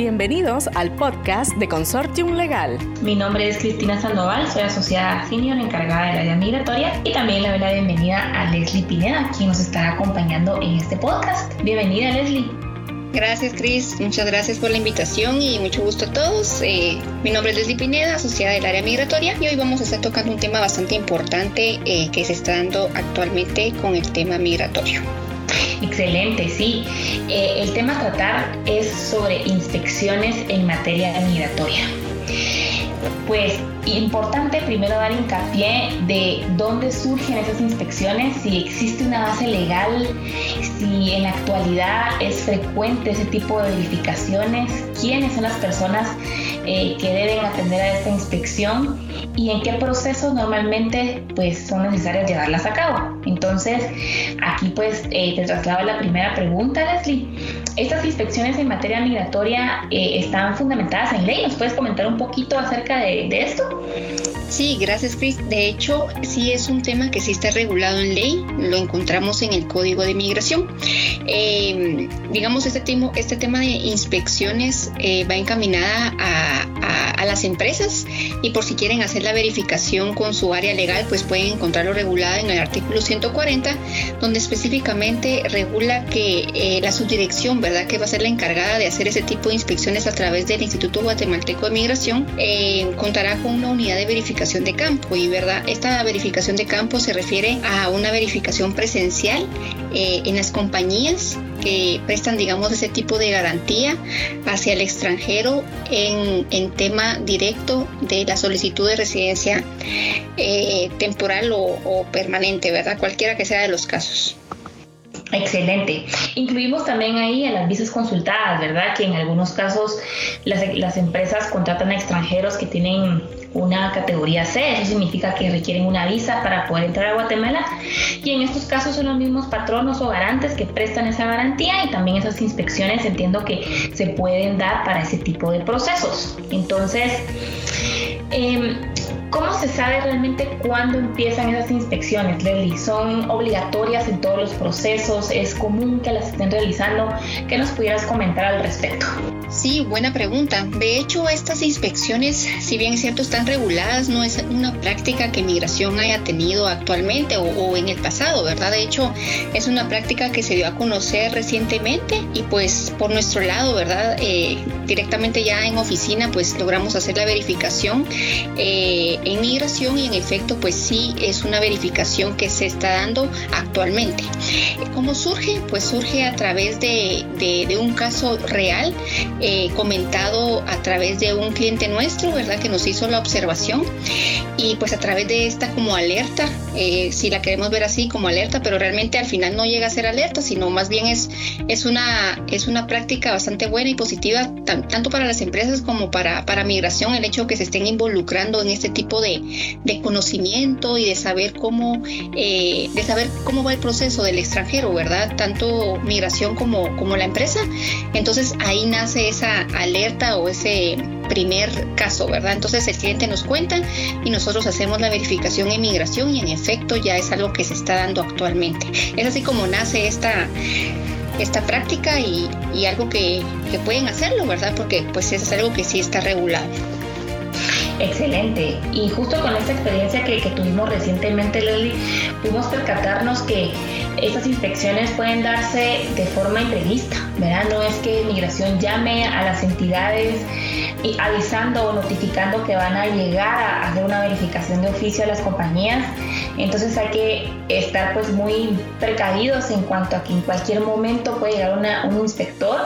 Bienvenidos al podcast de Consortium Legal. Mi nombre es Cristina Sandoval, soy asociada senior encargada del área migratoria y también le doy la bienvenida a Leslie Pineda, quien nos estará acompañando en este podcast. Bienvenida, Leslie. Gracias, Cris. Muchas gracias por la invitación y mucho gusto a todos. Eh, mi nombre es Leslie Pineda, asociada del área migratoria, y hoy vamos a estar tocando un tema bastante importante eh, que se está dando actualmente con el tema migratorio. Excelente, sí. Eh, el tema a tratar es sobre inspecciones en materia migratoria. Pues importante primero dar hincapié de dónde surgen esas inspecciones, si existe una base legal, si en la actualidad es frecuente ese tipo de verificaciones, quiénes son las personas eh, que deben atender a esta inspección y en qué procesos normalmente pues son necesarias llevarlas a cabo. Entonces, aquí pues eh, te traslado la primera pregunta, Leslie. Estas inspecciones en materia migratoria eh, están fundamentadas en ley. ¿Nos puedes comentar un poquito acerca de, de esto? Sí, gracias Chris. De hecho, sí es un tema que sí está regulado en ley, lo encontramos en el Código de Migración. Eh, digamos, este, este tema de inspecciones eh, va encaminada a, las empresas y por si quieren hacer la verificación con su área legal, pues pueden encontrarlo regulado en el artículo 140, donde específicamente regula que eh, la subdirección, ¿verdad?, que va a ser la encargada de hacer ese tipo de inspecciones a través del Instituto Guatemalteco de Migración, contará con una unidad de verificación de campo y verdad esta verificación de campo se refiere a una verificación presencial eh, en las compañías que prestan digamos ese tipo de garantía hacia el extranjero en, tema directo de la solicitud de residencia eh, temporal o permanente verdad cualquiera que sea de los casos Excelente. Incluimos también ahí a las visas consultadas, ¿verdad? Que en algunos casos las, las, empresas contratan a extranjeros que tienen una categoría C, eso significa que requieren una visa para poder entrar a Guatemala y en estos casos son los mismos patronos o garantes que prestan esa garantía y también esas inspecciones entiendo que se pueden dar para ese tipo de procesos. Entonces, eh, ¿Cómo se sabe realmente cuándo empiezan esas inspecciones, Leslie? ¿Son obligatorias en todos los procesos? ¿Es común que las estén realizando? ¿Qué nos pudieras comentar al respecto? Sí, buena pregunta. De hecho, estas inspecciones, si bien es cierto, están reguladas, no es una práctica que migración haya tenido actualmente o, en el pasado, ¿verdad? De hecho, es una práctica que se dio a conocer recientemente y pues por nuestro lado, ¿verdad? Eh, directamente ya en oficina, pues logramos hacer la verificación. Eh, en migración y en efecto pues sí es una verificación que se está dando actualmente. ¿Cómo surge? Pues surge a través de, un caso real eh, comentado a través de un cliente nuestro, ¿verdad? Que nos hizo la observación y pues a través de esta como alerta, eh, si la queremos ver así como alerta, pero realmente al final no llega a ser alerta, sino más bien es, es, una, es una práctica bastante buena y positiva tanto para las empresas como para, para migración, el hecho de que se estén involucrando en este tipo de, conocimiento y de saber cómo, eh, de saber cómo va el proceso del extranjero, ¿verdad? Tanto migración como, como la empresa. Entonces ahí nace esa alerta o ese primer caso, ¿verdad? Entonces el cliente nos cuenta y nosotros hacemos la verificación en migración y en efecto ya es algo que se está dando actualmente. Es así como nace esta esta práctica y, algo que, que, pueden hacerlo, ¿verdad? Porque pues es algo que sí está regulado. Excelente. Y justo con esta experiencia que, tuvimos recientemente, Leslie, pudimos percatarnos que estas inspecciones pueden darse de forma imprevista, ¿verdad? No es que migración llame a las entidades avisando o notificando que van a llegar a hacer una verificación de oficio a las compañías. Entonces hay que estar pues muy precavidos en cuanto a que en cualquier momento puede llegar un inspector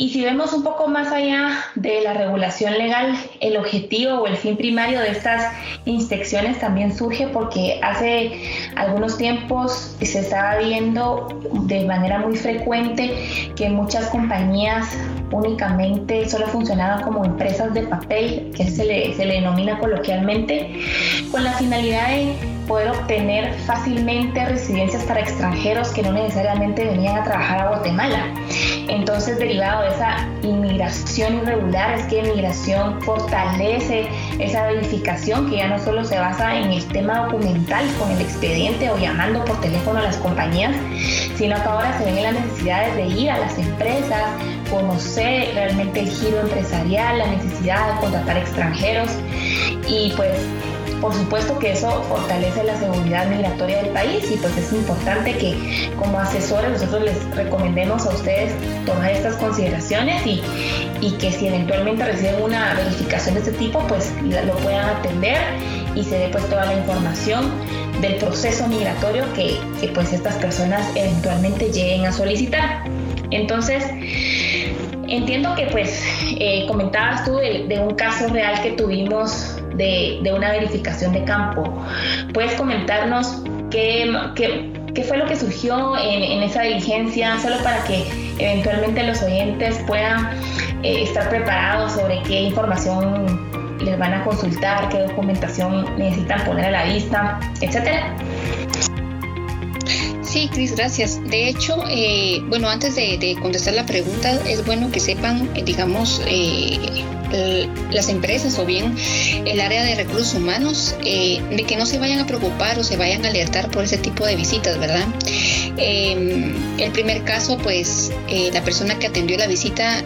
y si vemos un poco más allá de la regulación legal, el objetivo o el fin primario de estas inspecciones también surge porque hace algunos tiempos se estaba viendo de manera muy frecuente que muchas compañías únicamente solo funcionaban como empresas de papel, que se le, se le denomina coloquialmente, con la finalidad de poder obtener fácilmente residencias para extranjeros que no necesariamente venían a trabajar a Guatemala. Entonces, derivado de esa inmigración irregular, es que migración fortalece esa verificación que ya no solo se basa en el tema documental con el expediente o llamando por teléfono a las compañías, sino que ahora se ven las necesidades de ir a las empresas, conocer realmente el giro empresarial, la necesidad de contratar extranjeros. Y pues por supuesto que eso fortalece la seguridad migratoria del país y pues es importante que como asesores nosotros les recomendemos a ustedes tomar estas consideraciones y, y que si eventualmente reciben una verificación de este tipo pues lo puedan atender y se dé pues toda la información del proceso migratorio que, que pues estas personas eventualmente lleguen a solicitar. Entonces, entiendo que pues eh, comentabas tú de, de, un caso real que tuvimos de, una verificación de campo. ¿Puedes comentarnos qué, qué, fue lo que surgió en, esa diligencia, solo para que eventualmente los oyentes puedan eh, estar preparados sobre qué información les van a consultar, qué documentación necesitan poner a la vista, etcétera? Sí, Cris, gracias. De hecho, eh, bueno, antes de, contestar la pregunta, es bueno que sepan, eh, digamos, eh, las empresas o bien el área de recursos humanos eh, de que no se vayan a preocupar o se vayan a alertar por ese tipo de visitas, ¿verdad? El primer caso, pues la persona que atendió la visita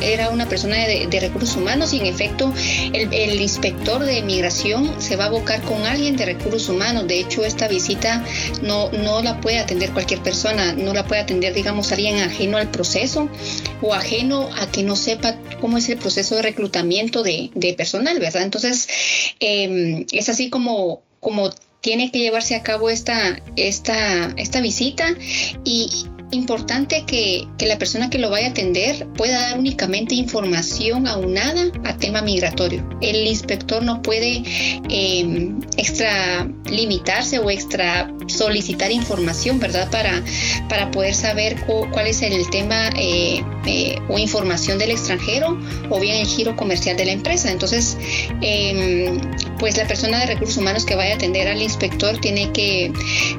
era una persona de, recursos humanos y en efecto el, inspector de migración se va a abocar con alguien de recursos humanos. De hecho, esta visita no, no la puede atender cualquier persona, no la puede atender, digamos, alguien ajeno al proceso o ajeno a que no sepa cómo es el proceso de reclutamiento de, personal, ¿verdad? Entonces, em, es así como, como tiene que llevarse a cabo esta, esta, esta visita y, importante que, la persona que lo vaya a atender pueda dar únicamente información aunada a tema migratorio. El inspector no puede eh, extra limitarse o extra solicitar información, ¿verdad? Para, para poder saber cuál es el tema eh, eh, o información del extranjero o bien el giro comercial de la empresa. Entonces, em, pues la persona de recursos humanos que vaya a atender al inspector tiene que,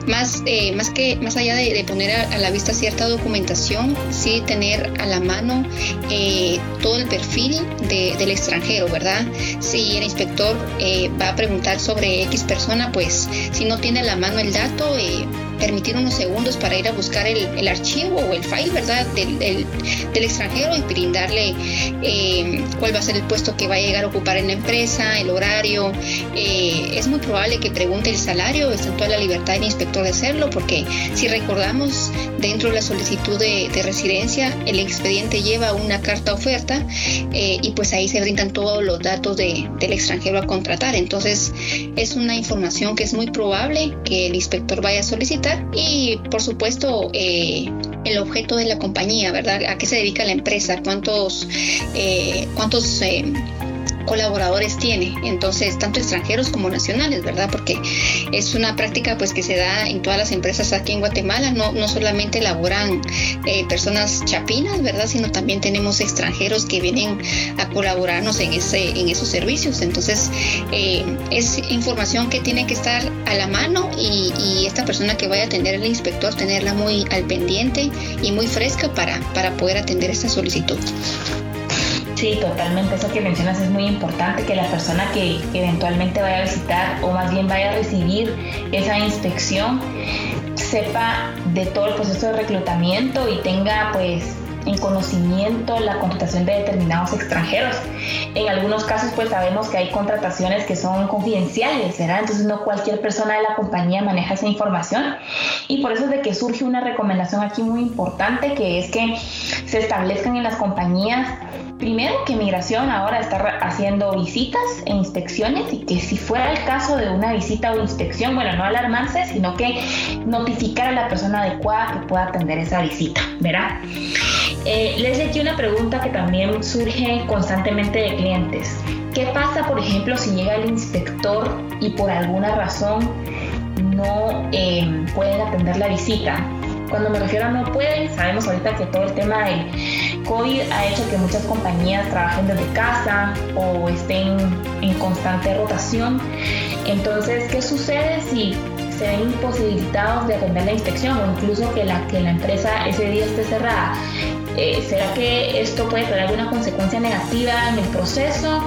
más, más, que, más allá de, poner a la vista cierta documentación, sí tener a la mano eh, todo el perfil del extranjero, ¿verdad? Si el inspector eh, va a preguntar sobre X persona, pues si no tiene a la mano el dato, eh, permitir unos segundos para ir a buscar el, archivo o el file, ¿verdad? Del, extranjero y brindarle eh, cuál va a ser el puesto que va a llegar a ocupar en la empresa, el horario. Eh, es muy probable que pregunte el salario, está en toda la libertad del inspector de hacerlo, porque si recordamos, dentro de la solicitud de, residencia, el expediente lleva una carta oferta eh, y pues ahí se brindan todos los datos del extranjero a contratar. Entonces, es una información que es muy probable que el inspector vaya a solicitar y por supuesto eh, el objeto de la compañía, ¿verdad? ¿A qué se dedica la empresa? ¿Cuántos, eh, cuántos eh, colaboradores tiene, entonces tanto extranjeros como nacionales, ¿verdad? Porque es una práctica pues que se da en todas las empresas aquí en Guatemala, no, no solamente laboran eh, personas chapinas, ¿verdad? Sino también tenemos extranjeros que vienen a colaborarnos en, ese, en esos servicios, entonces eh, es información que tiene que estar a la mano y, esta persona que vaya a atender el inspector tenerla muy al pendiente y muy fresca para, para poder atender esta solicitud. Sí, totalmente. Eso que mencionas es muy importante, que la persona que eventualmente vaya a visitar o más bien vaya a recibir esa inspección sepa de todo el proceso de reclutamiento y tenga pues en conocimiento la contratación de determinados extranjeros. En algunos casos pues sabemos que hay contrataciones que son confidenciales, ¿verdad? Entonces no cualquier persona de la compañía maneja esa información y por eso es de que surge una recomendación aquí muy importante que es que se establezcan en las compañías Primero que migración ahora está haciendo visitas e inspecciones y que si fuera el caso de una visita o inspección, bueno, no alarmarse, sino que notificar a la persona adecuada que pueda atender esa visita, ¿verdad? Eh, les hecho una pregunta que también surge constantemente de clientes. ¿Qué pasa, por ejemplo, si llega el inspector y por alguna razón no eh, pueden atender la visita? Cuando me refiero a no pueden, sabemos ahorita que todo el tema del COVID ha hecho que muchas compañías trabajen desde casa o estén en constante rotación. Entonces, ¿qué sucede si se ven imposibilitados de atender la inspección o incluso que la, que la empresa ese día esté cerrada. Eh, ¿Será que esto puede traer alguna consecuencia negativa en el proceso?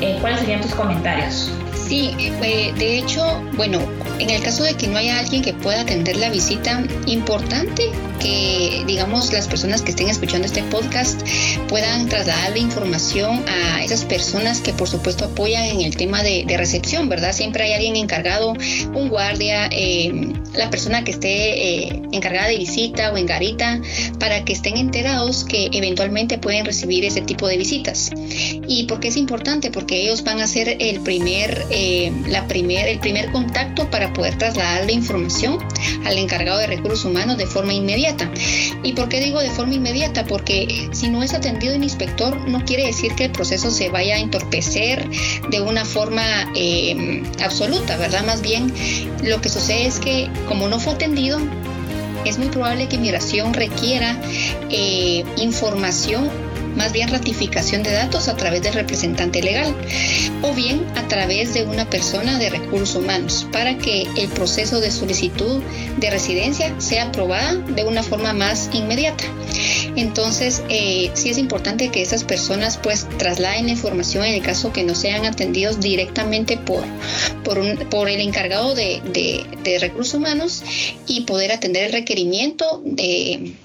Eh, ¿Cuáles serían tus comentarios? Sí, eh, de hecho, bueno, en el caso de que no haya alguien que pueda atender la visita, importante que, digamos, las personas que estén escuchando este podcast puedan trasladar la información a esas personas que, por supuesto, apoyan en el tema de, recepción, ¿verdad? Siempre hay alguien encargado, un guardia, eh, la persona que esté eh, encargada de visita o en garita, para que estén enterados que eventualmente pueden recibir ese tipo de visitas. ¿Y por qué es importante? Porque ellos van a ser el primer, eh, la primer, el primer contacto para poder trasladar la información al encargado de recursos humanos de forma inmediata. ¿Y por qué digo de forma inmediata? Porque si no es atendido el inspector, no quiere decir que el proceso se vaya a entorpecer de una forma eh, absoluta, ¿verdad? Más bien lo que sucede es que como no fue atendido, es muy probable que migración requiera eh, información más bien ratificación de datos a través del representante legal o bien a través de una persona de recursos humanos para que el proceso de solicitud de residencia sea aprobada de una forma más inmediata. Entonces, eh, sí es importante que esas personas pues trasladen la información en el caso que no sean atendidos directamente por, por, un, por el encargado de, de recursos humanos y poder atender el requerimiento de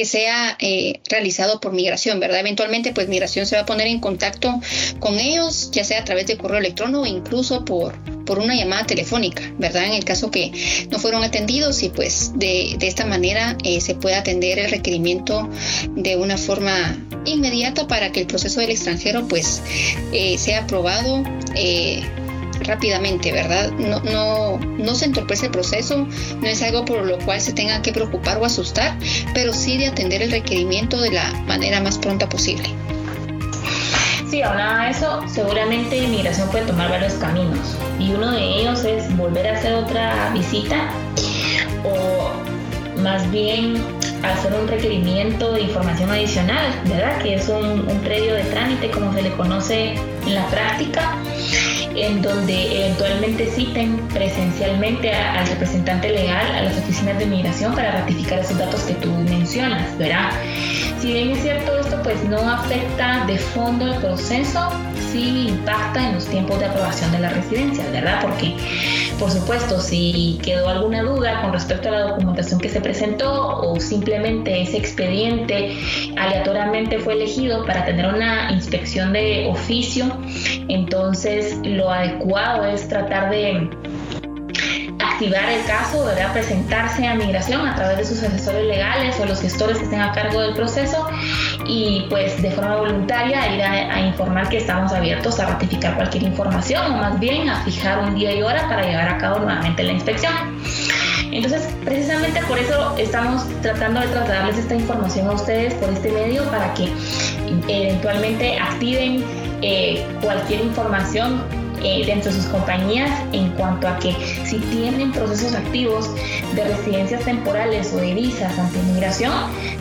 que sea eh, realizado por migración, ¿verdad? Eventualmente, pues migración se va a poner en contacto con ellos, ya sea a través de correo electrónico o incluso por, por una llamada telefónica, ¿verdad? En el caso que no fueron atendidos y pues de, de esta manera eh, se puede atender el requerimiento de una forma inmediata para que el proceso del extranjero pues eh, sea aprobado rápidamente, ¿verdad? No, no, no se entorpece el proceso, no es algo por lo cual se tenga que preocupar o asustar, pero sí de atender el requerimiento de la manera más pronta posible. Sí, ahora eso, seguramente inmigración puede tomar varios caminos y uno de ellos es volver a hacer otra visita o más bien hacer un requerimiento de información adicional, ¿verdad? Que es un, un previo de trámite, como se le conoce en la práctica, en donde eventualmente citen presencialmente al representante legal a las oficinas de migración para ratificar esos datos que tú mencionas, ¿verdad? Si bien es cierto esto pues no afecta de fondo el proceso, sí impacta en los tiempos de aprobación de la residencia, ¿verdad? Porque, por supuesto, si quedó alguna duda con respecto a la documentación que se presentó o simplemente ese expediente aleatoriamente fue elegido para tener una inspección de oficio, entonces lo adecuado es tratar de activar el caso, ¿verdad? presentarse a migración a través de sus asesores legales o los gestores que estén a cargo del proceso y pues de forma voluntaria ir a, informar que estamos abiertos a ratificar cualquier información o más bien a fijar un día y hora para llevar a cabo nuevamente la inspección. Entonces, precisamente por eso estamos tratando de trasladarles esta información a ustedes por este medio para que eventualmente activen eh, cualquier información eh, dentro de sus compañías en cuanto a que si tienen procesos activos de residencias temporales o de visas ante inmigración,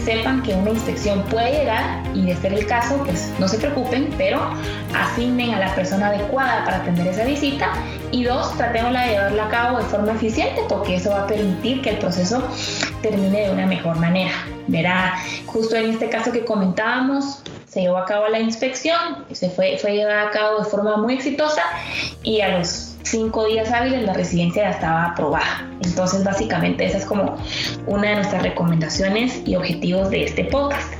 sepan que una inspección puede llegar y de ser el caso, pues no se preocupen, pero asignen a la persona adecuada para atender esa visita y dos, tratémosla de llevarla a cabo de forma eficiente porque eso va a permitir que el proceso termine de una mejor manera. Verá, justo en este caso que comentábamos, se llevó a cabo la inspección, se fue, fue llevada a cabo de forma muy exitosa y a los cinco días hábiles la residencia ya estaba aprobada. Entonces, básicamente, esa es como una de nuestras recomendaciones y objetivos de este podcast.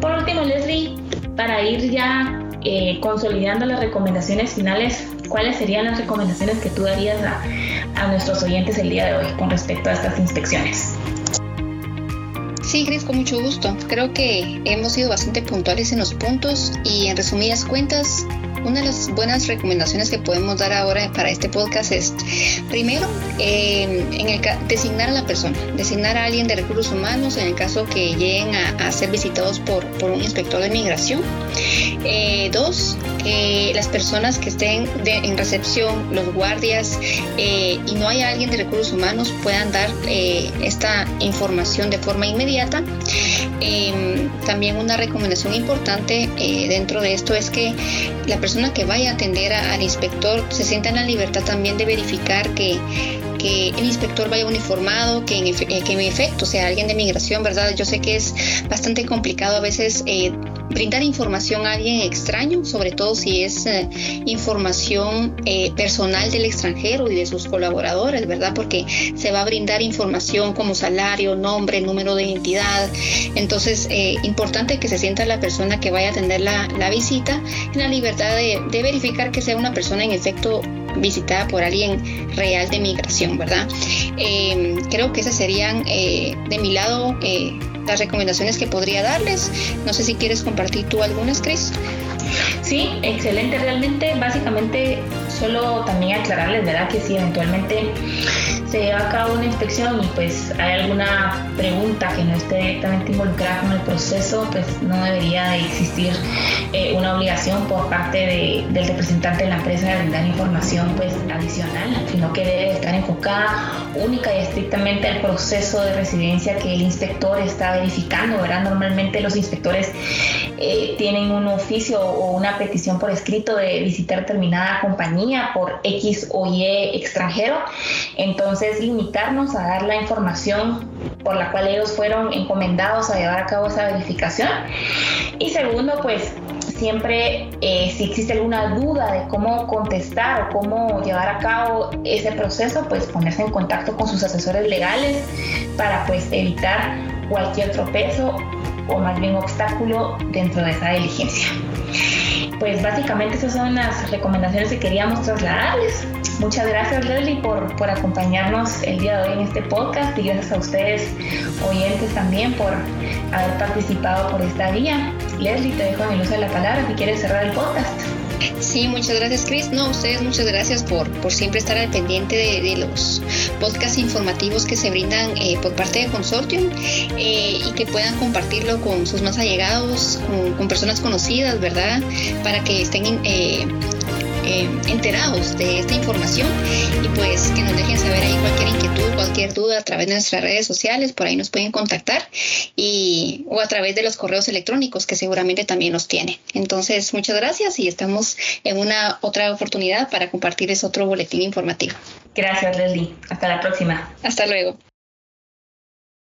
Por último, Leslie, para ir ya eh, consolidando las recomendaciones finales, ¿cuáles serían las recomendaciones que tú darías a, a nuestros oyentes el día de hoy con respecto a estas inspecciones? Sí, Gris, con mucho gusto. Creo que hemos sido bastante puntuales en los puntos y en resumidas cuentas, una de las buenas recomendaciones que podemos dar ahora para este podcast es, primero, eh, en el designar a la persona, designar a alguien de recursos humanos en el caso que lleguen a, ser visitados por, por, un inspector de migración. Eh, dos, que las personas que estén en recepción, los guardias eh, y no haya alguien de recursos humanos puedan dar esta información de forma inmediata. Em, también una recomendación importante dentro de esto es que la persona que vaya a atender al inspector se sienta en la libertad también de verificar que, que el inspector vaya uniformado, que en, que en efecto sea alguien de migración, ¿verdad? Yo sé que es bastante complicado a veces eh, brindar información a alguien extraño, sobre todo si es eh, información eh, personal del extranjero y de sus colaboradores, ¿verdad? Porque se va a brindar información como salario, nombre, número de identidad. Entonces, eh, importante que se sienta la persona que vaya a atender la, visita en la libertad de, de verificar que sea una persona en efecto visitada por alguien real de migración, ¿verdad? creo que esas serían de mi lado las recomendaciones que podría darles. No sé si quieres compartir tú algunas, Cris. Sí, excelente. Realmente, básicamente, solo también aclararles, ¿verdad? Que si eventualmente se lleva a cabo una inspección y pues hay alguna pregunta que no esté directamente involucrada con el proceso, pues no debería de existir eh, una obligación por parte del representante de la empresa de brindar información pues adicional, sino que debe estar enfocada única y estrictamente al proceso de residencia que el inspector está verificando, ¿verdad? Normalmente los inspectores eh, tienen un oficio o una petición por escrito de visitar determinada compañía por X o Y extranjero. Entonces, limitarnos a dar la información por la cual ellos fueron encomendados a llevar a cabo esa verificación. Y segundo, pues siempre eh, si existe alguna duda de cómo contestar o cómo llevar a cabo ese proceso, pues ponerse en contacto con sus asesores legales para pues evitar cualquier tropezo o más bien obstáculo dentro de esa diligencia. Pues básicamente esas son las recomendaciones que queríamos trasladarles. Muchas gracias Leslie por, por acompañarnos el día de hoy en este podcast y gracias a ustedes oyentes también por haber participado por esta vía. Leslie, te dejo en el uso de la palabra si quieres cerrar el podcast. Sí, muchas gracias, Chris. No, ustedes muchas gracias por, por siempre estar al pendiente de, los podcasts informativos que se brindan eh, por parte de Consortium eh, y que puedan compartirlo con sus más allegados, con, personas conocidas, ¿verdad? Para que estén eh, eh, enterados de esta información y pues que nos dejen saber ahí cualquier inquietud, cualquier duda a través de nuestras redes sociales, por ahí nos pueden contactar y o a través de los correos electrónicos que seguramente también los tienen. Entonces, muchas gracias y estamos en una otra oportunidad para compartirles otro boletín informativo. Gracias, Leslie. Hasta la próxima. Hasta luego.